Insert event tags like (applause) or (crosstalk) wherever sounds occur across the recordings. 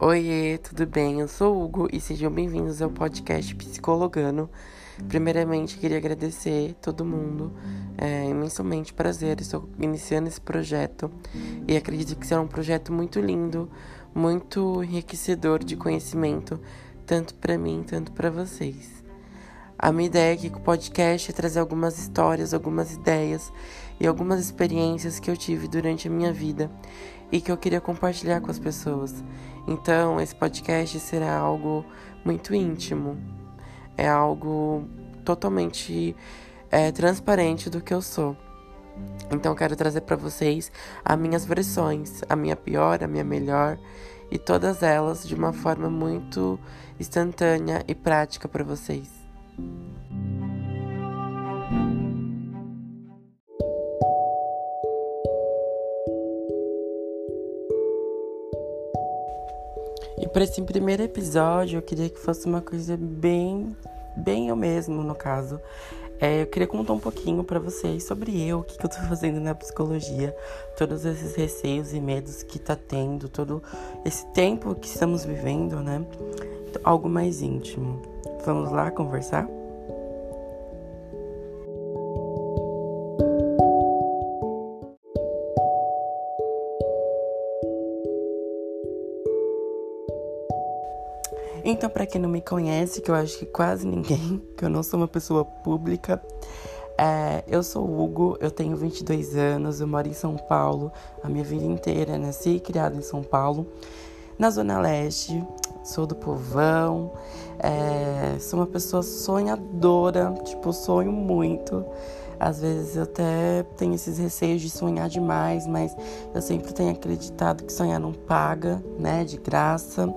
Oiê, tudo bem? Eu sou o Hugo e sejam bem-vindos ao podcast Psicologano. Primeiramente, queria agradecer todo mundo. É imensamente prazer, estou iniciando esse projeto e acredito que será um projeto muito lindo, muito enriquecedor de conhecimento, tanto para mim, tanto para vocês. A minha ideia aqui com o podcast é trazer algumas histórias, algumas ideias e algumas experiências que eu tive durante a minha vida e que eu queria compartilhar com as pessoas. Então, esse podcast será algo muito íntimo, é algo totalmente é, transparente do que eu sou. Então, quero trazer para vocês as minhas versões, a minha pior, a minha melhor e todas elas de uma forma muito instantânea e prática para vocês. E para esse primeiro episódio, eu queria que fosse uma coisa bem, bem eu mesmo, no caso. É, eu queria contar um pouquinho para vocês sobre eu, o que, que eu tô (laughs) fazendo na psicologia, todos esses receios e medos que tá tendo, todo esse tempo que estamos vivendo, né? Algo mais íntimo. Vamos lá conversar? Então, para quem não me conhece, que eu acho que quase ninguém, (laughs) que eu não sou uma pessoa pública, é, eu sou o Hugo, eu tenho 22 anos, eu moro em São Paulo a minha vida inteira, nasci e criado em São Paulo, na Zona Leste, sou do povão, é, sou uma pessoa sonhadora, tipo, sonho muito. Às vezes eu até tenho esses receios de sonhar demais, mas eu sempre tenho acreditado que sonhar não paga, né, de graça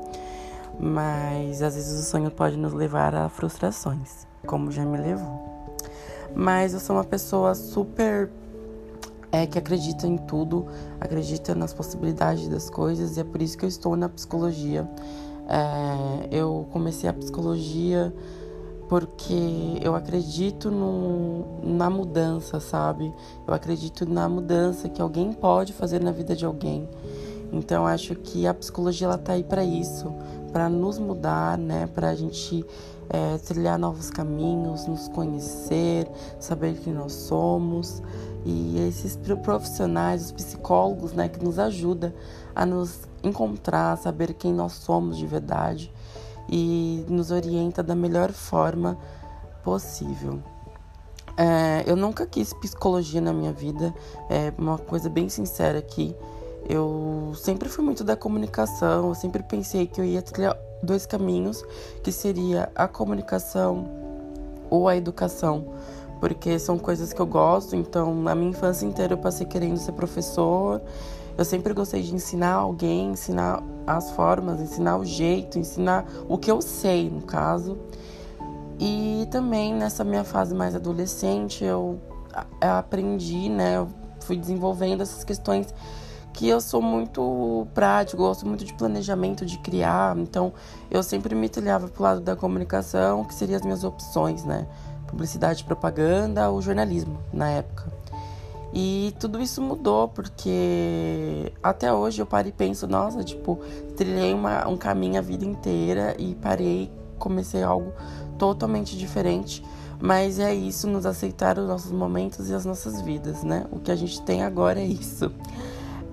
mas às vezes o sonho pode nos levar a frustrações, como já me levou. Mas eu sou uma pessoa super é que acredita em tudo, acredita nas possibilidades das coisas e é por isso que eu estou na psicologia. É, eu comecei a psicologia porque eu acredito no, na mudança, sabe? Eu acredito na mudança que alguém pode fazer na vida de alguém. Então acho que a psicologia ela tá aí para isso, para nos mudar, né? Para a gente é, trilhar novos caminhos, nos conhecer, saber quem nós somos. E esses profissionais, os psicólogos, né, que nos ajudam a nos encontrar, saber quem nós somos de verdade e nos orienta da melhor forma possível. É, eu nunca quis psicologia na minha vida, é uma coisa bem sincera aqui. Eu sempre fui muito da comunicação, eu sempre pensei que eu ia trilhar dois caminhos, que seria a comunicação ou a educação, porque são coisas que eu gosto, então na minha infância inteira eu passei querendo ser professor. Eu sempre gostei de ensinar alguém, ensinar as formas, ensinar o jeito, ensinar o que eu sei, no caso. E também nessa minha fase mais adolescente, eu aprendi, né, eu fui desenvolvendo essas questões que eu sou muito prático, gosto muito de planejamento, de criar, então eu sempre me trilhava pro lado da comunicação, que seriam as minhas opções, né? Publicidade, propaganda ou jornalismo na época. E tudo isso mudou porque até hoje eu paro e penso, nossa, tipo, trilhei uma, um caminho a vida inteira e parei, comecei algo totalmente diferente. Mas é isso, nos aceitar os nossos momentos e as nossas vidas, né? O que a gente tem agora é isso.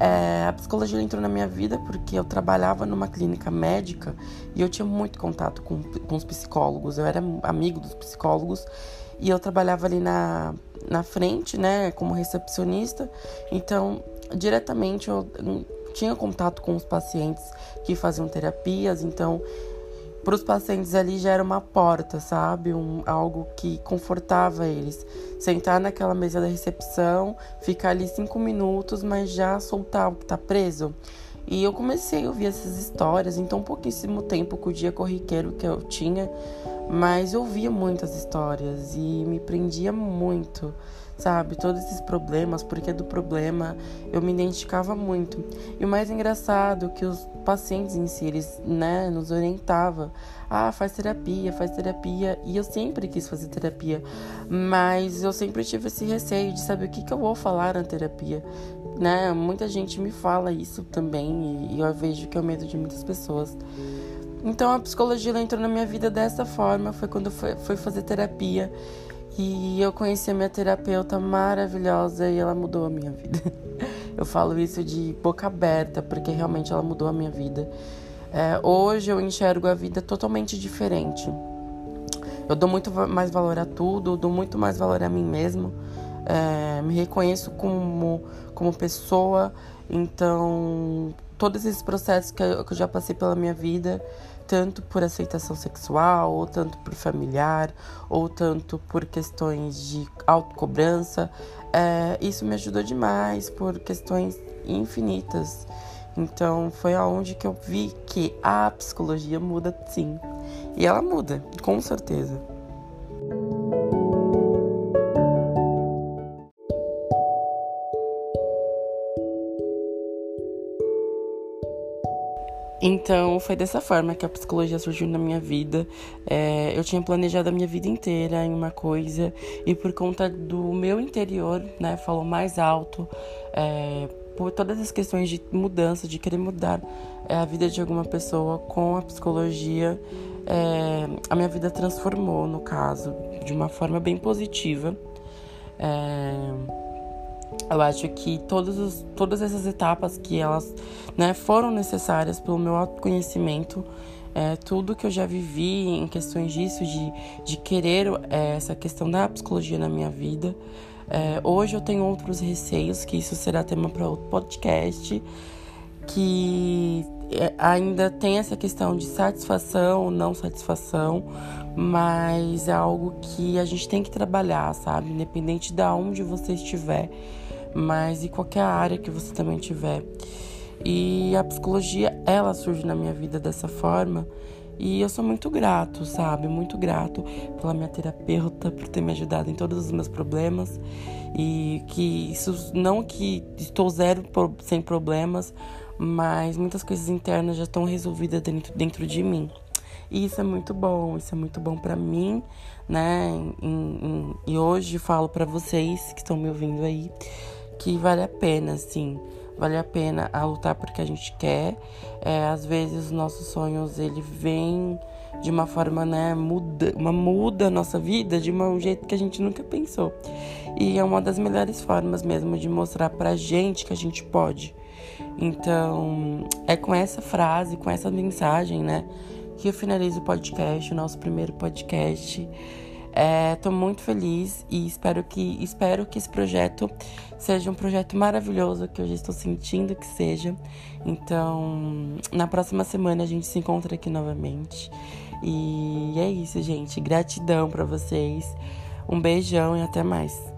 É, a psicologia entrou na minha vida porque eu trabalhava numa clínica médica e eu tinha muito contato com, com os psicólogos. Eu era amigo dos psicólogos e eu trabalhava ali na, na frente, né, como recepcionista. Então, diretamente eu tinha contato com os pacientes que faziam terapias. Então, para os pacientes ali já era uma porta, sabe? Um, algo que confortava eles. Sentar naquela mesa da recepção, ficar ali cinco minutos, mas já soltar o que tá preso. E eu comecei a ouvir essas histórias, então pouquíssimo tempo com o dia corriqueiro que eu tinha, mas eu ouvia muitas histórias e me prendia muito, sabe? Todos esses problemas, porque do problema eu me identificava muito. E o mais engraçado é que os pacientes em si, eles, né, nos orientavam. Ah, faz terapia, faz terapia. E eu sempre quis fazer terapia, mas eu sempre tive esse receio de saber o que, que eu vou falar na terapia. Né? Muita gente me fala isso também e eu vejo que é o medo de muitas pessoas. Então a psicologia entrou na minha vida dessa forma, foi quando eu fui fazer terapia. E eu conheci a minha terapeuta maravilhosa e ela mudou a minha vida. (laughs) Eu falo isso de boca aberta, porque realmente ela mudou a minha vida. É, hoje eu enxergo a vida totalmente diferente. Eu dou muito mais valor a tudo, dou muito mais valor a mim mesmo. É, me reconheço como, como pessoa. Então, todos esses processos que eu, que eu já passei pela minha vida tanto por aceitação sexual, ou tanto por familiar, ou tanto por questões de autocobrança. É, isso me ajudou demais por questões infinitas. Então foi aonde que eu vi que a psicologia muda sim. E ela muda, com certeza. Então, foi dessa forma que a psicologia surgiu na minha vida. É, eu tinha planejado a minha vida inteira em uma coisa e por conta do meu interior, né, falou mais alto, é, por todas as questões de mudança, de querer mudar é, a vida de alguma pessoa com a psicologia, é, a minha vida transformou, no caso, de uma forma bem positiva. É, eu acho que todos os, todas essas etapas que elas né, foram necessárias pelo meu autoconhecimento, é, tudo que eu já vivi em questões disso, de, de querer é, essa questão da psicologia na minha vida. É, hoje eu tenho outros receios, que isso será tema para outro podcast, que é, ainda tem essa questão de satisfação ou não satisfação, mas é algo que a gente tem que trabalhar, sabe? Independente de onde você estiver mas em qualquer área que você também tiver. E a psicologia, ela surge na minha vida dessa forma. E eu sou muito grato, sabe? Muito grato pela minha terapeuta, por ter me ajudado em todos os meus problemas. E que isso, não que estou zero sem problemas, mas muitas coisas internas já estão resolvidas dentro, dentro de mim. E isso é muito bom, isso é muito bom para mim, né? E, e, hoje falo para vocês que estão me ouvindo aí que vale a pena, sim. Vale a pena a lutar porque a gente quer. É, às vezes os nossos sonhos ele vem de uma forma, né, muda, uma muda a nossa vida de um jeito que a gente nunca pensou. E é uma das melhores formas mesmo de mostrar pra gente que a gente pode. Então, é com essa frase, com essa mensagem, né, que eu finalizo o podcast, o nosso primeiro podcast. Estou é, muito feliz e espero que, espero que esse projeto seja um projeto maravilhoso que eu já estou sentindo que seja. Então, na próxima semana a gente se encontra aqui novamente. E é isso, gente. Gratidão para vocês. Um beijão e até mais.